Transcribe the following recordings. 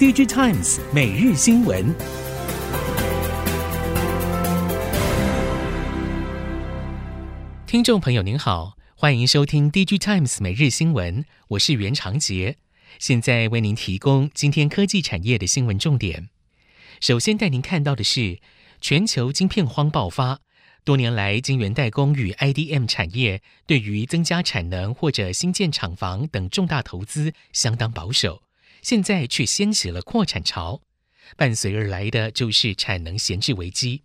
DigiTimes 每日新闻，听众朋友您好，欢迎收听 DigiTimes 每日新闻，我是袁长杰，现在为您提供今天科技产业的新闻重点。首先带您看到的是，全球晶片荒爆发，多年来晶圆代工与 IDM 产业对于增加产能或者新建厂房等重大投资相当保守。现在却掀起了扩产潮，伴随而来的就是产能闲置危机。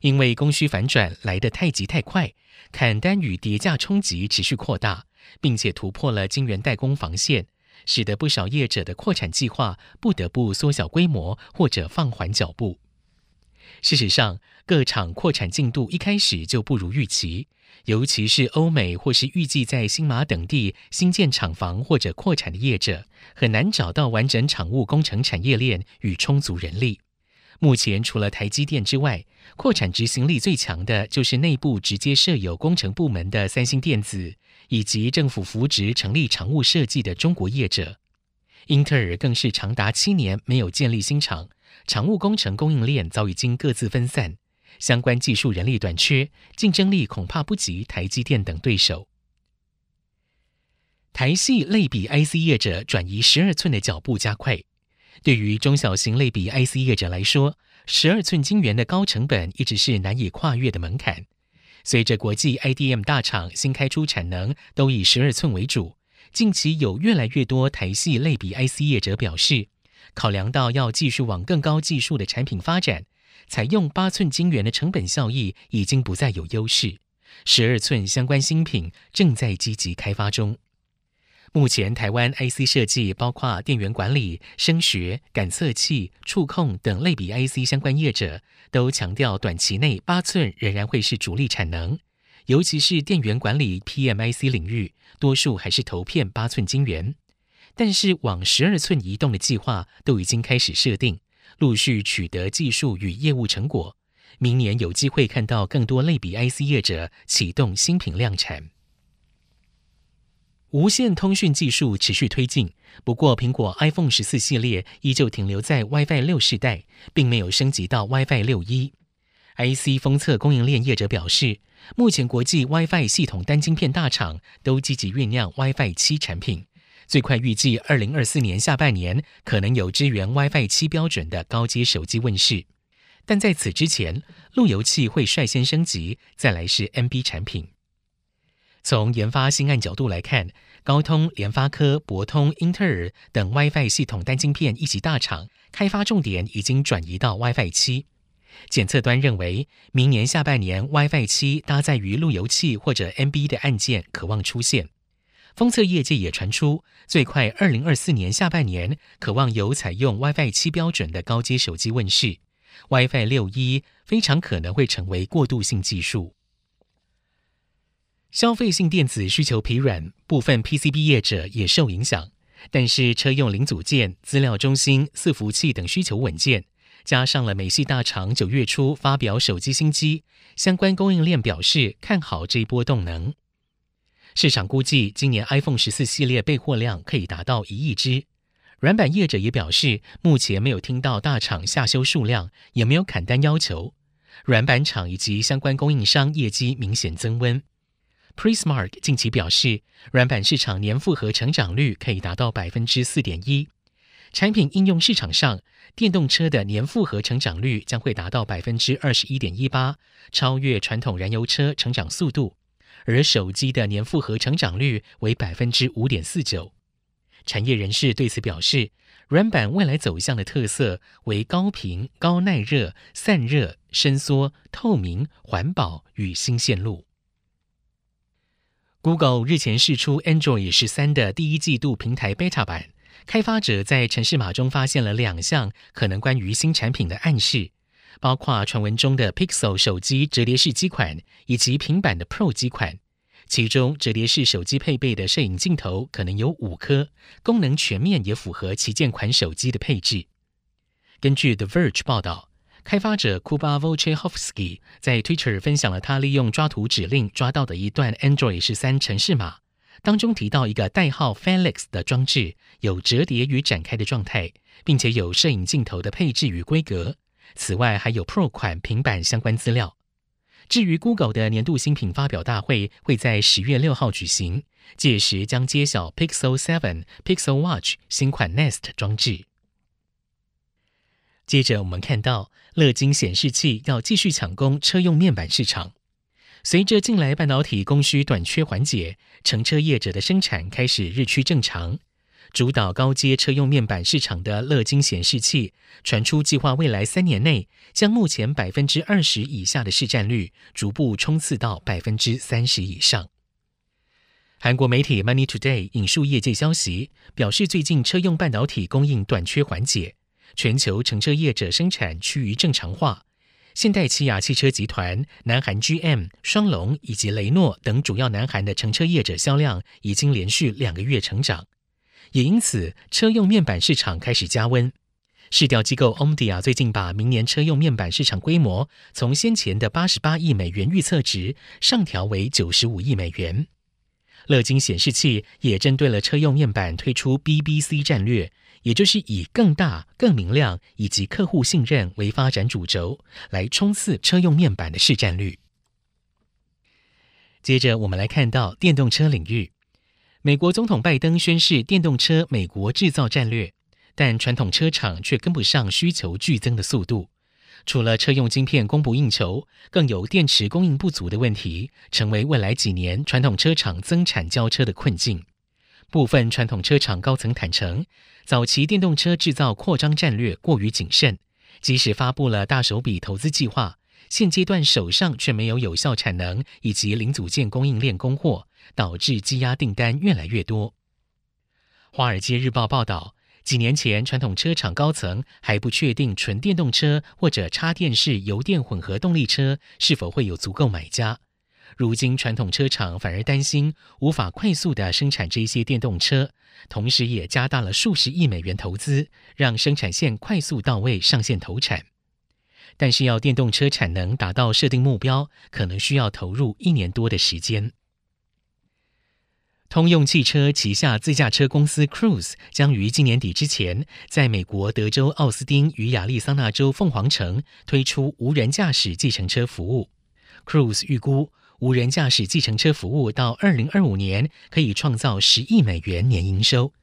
因为供需反转来得太急太快，砍单与叠价冲击持续扩大，并且突破了晶圆代工防线，使得不少业者的扩产计划不得不缩小规模或者放缓脚步。事实上，各厂扩产进度一开始就不如预期。尤其是欧美或是预计在新马等地新建厂房或者扩产的业者，很难找到完整厂务工程产业链与充足人力。目前除了台积电之外，扩产执行力最强的就是内部直接设有工程部门的三星电子，以及政府扶植成立常务设计的中国业者。英特尔更是长达七年没有建立新厂，厂务工程供应链早已经各自分散。相关技术人力短缺，竞争力恐怕不及台积电等对手。台系类比 IC 业者转移十二寸的脚步加快。对于中小型类比 IC 业者来说，十二寸晶圆的高成本一直是难以跨越的门槛。随着国际 IDM 大厂新开出产能都以十二寸为主，近期有越来越多台系类比 IC 业者表示，考量到要继续往更高技术的产品发展。采用八寸晶圆的成本效益已经不再有优势，十二寸相关新品正在积极开发中。目前台湾 IC 设计包括电源管理、声学、感测器、触控等类比 IC 相关业者，都强调短期内八寸仍然会是主力产能，尤其是电源管理 PMIC 领域，多数还是投片八寸晶圆，但是往十二寸移动的计划都已经开始设定。陆续取得技术与业务成果，明年有机会看到更多类比 IC 业者启动新品量产。无线通讯技术持续推进，不过苹果 iPhone 十四系列依旧停留在 WiFi 六世代，并没有升级到 WiFi 六一。IC 封测供应链业者表示，目前国际 WiFi 系统单晶片大厂都积极酝酿 WiFi 七产品。最快预计二零二四年下半年可能有支援 WiFi 七标准的高阶手机问世，但在此之前，路由器会率先升级，再来是 NB 产品。从研发新案角度来看，高通、联发科、博通、英特尔等 WiFi 系统单晶片一级大厂开发重点已经转移到 WiFi 七。检测端认为，明年下半年 WiFi 七搭载于路由器或者 NB 的案件可望出现。封测业界也传出，最快二零二四年下半年，可望有采用 WiFi 七标准的高阶手机问世。WiFi 六一非常可能会成为过渡性技术。消费性电子需求疲软，部分 PCB 业者也受影响。但是车用零组件、资料中心、伺服器等需求稳健，加上了美系大厂九月初发表手机新机，相关供应链表示看好这一波动能。市场估计，今年 iPhone 十四系列备货量可以达到一亿只。软板业者也表示，目前没有听到大厂下修数量，也没有砍单要求。软板厂以及相关供应商业绩明显增温。Prismark 近期表示，软板市场年复合成长率可以达到百分之四点一。产品应用市场上，电动车的年复合成长率将会达到百分之二十一点一八，超越传统燃油车成长速度。而手机的年复合成长率为百分之五点四九，产业人士对此表示，软板未来走向的特色为高频、高耐热、散热、伸缩、透明、环保与新线路。Google 日前释出 Android 十三的第一季度平台 Beta 版，开发者在程式码中发现了两项可能关于新产品的暗示。包括传闻中的 Pixel 手机折叠式机款，以及平板的 Pro 机款。其中，折叠式手机配备的摄影镜头可能有五颗，功能全面也符合旗舰款手机的配置。根据 The Verge 报道，开发者 Kuba Wojciechowski 在 Twitter 分享了他利用抓图指令抓到的一段 Android 十三程式码，当中提到一个代号 Felix 的装置，有折叠与展开的状态，并且有摄影镜头的配置与规格。此外，还有 Pro 款平板相关资料。至于 Google 的年度新品发表大会会在十月六号举行，届时将揭晓 Pixel 7、Pixel Watch 新款 Nest 装置。接着，我们看到乐金显示器要继续抢攻车用面板市场。随着近来半导体供需短缺缓解，乘车业者的生产开始日趋正常。主导高阶车用面板市场的乐金显示器传出计划，未来三年内将目前百分之二十以下的市占率逐步冲刺到百分之三十以上。韩国媒体 Money Today 引述业界消息，表示最近车用半导体供应短缺缓解，全球乘车业者生产趋于正常化。现代起亚汽车集团、南韩 GM、双龙以及雷诺等主要南韩的乘车业者销量已经连续两个月成长。也因此，车用面板市场开始加温。市调机构 Omdia 最近把明年车用面板市场规模从先前的八十八亿美元预测值上调为九十五亿美元。乐金显示器也针对了车用面板推出 BBC 战略，也就是以更大、更明亮以及客户信任为发展主轴，来冲刺车用面板的市占率。接着，我们来看到电动车领域。美国总统拜登宣示电动车美国制造战略，但传统车厂却跟不上需求剧增的速度。除了车用晶片供不应求，更有电池供应不足的问题，成为未来几年传统车厂增产交车的困境。部分传统车厂高层坦承，早期电动车制造扩张战略过于谨慎，即使发布了大手笔投资计划，现阶段手上却没有有效产能以及零组件供应链供货。导致积压订单越来越多。《华尔街日报》报道，几年前传统车厂高层还不确定纯电动车或者插电式油电混合动力车是否会有足够买家。如今传统车厂反而担心无法快速地生产这些电动车，同时也加大了数十亿美元投资，让生产线快速到位上线投产。但是要电动车产能达到设定目标，可能需要投入一年多的时间。通用汽车旗下自驾车公司 Cruise 将于今年底之前，在美国德州奥斯汀与亚利桑那州凤凰城推出无人驾驶计程车服务。Cruise 预估，无人驾驶计程车服务到二零二五年可以创造十亿美元年营收。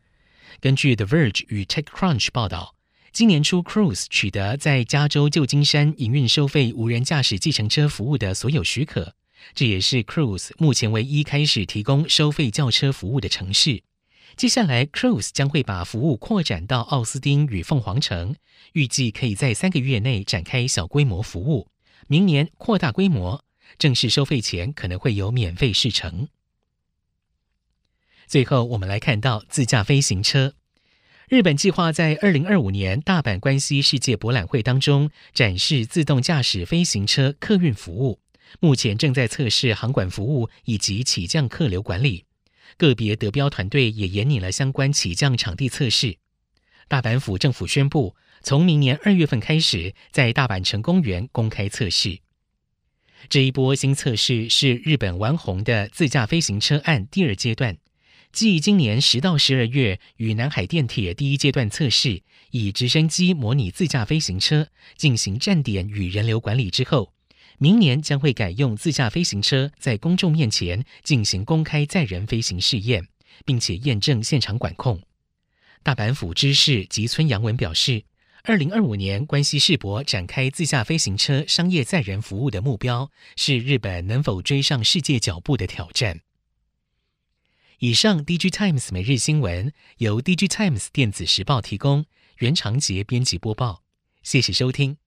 根据 The Verge 与 TechCrunch 报道，今年初 Cruise 取得在加州旧金山营运收费无人驾驶计程车服务的所有许可。这也是 Cruise 目前唯一开始提供收费轿车服务的城市。接下来，Cruise 将会把服务扩展到奥斯汀与凤凰城，预计可以在三个月内展开小规模服务。明年扩大规模，正式收费前可能会有免费试乘。最后，我们来看到自驾飞行车。日本计划在二零二五年大阪关西世界博览会当中展示自动驾驶飞行车客运服务。目前正在测试航管服务以及起降客流管理，个别得标团队也严拟了相关起降场地测试。大阪府政府宣布，从明年二月份开始，在大阪城公园公开测试。这一波新测试是日本丸红的自驾飞行车案第二阶段，继今年十到十二月与南海电铁第一阶段测试，以直升机模拟自驾飞行车进行站点与人流管理之后。明年将会改用自驾飞行车在公众面前进行公开载人飞行试验，并且验证现场管控。大阪府知事吉村洋文表示，二零二五年关西世博展开自驾飞行车商业载人服务的目标，是日本能否追上世界脚步的挑战。以上，DG Times 每日新闻由 DG Times 电子时报提供，袁长杰编辑播报，谢谢收听。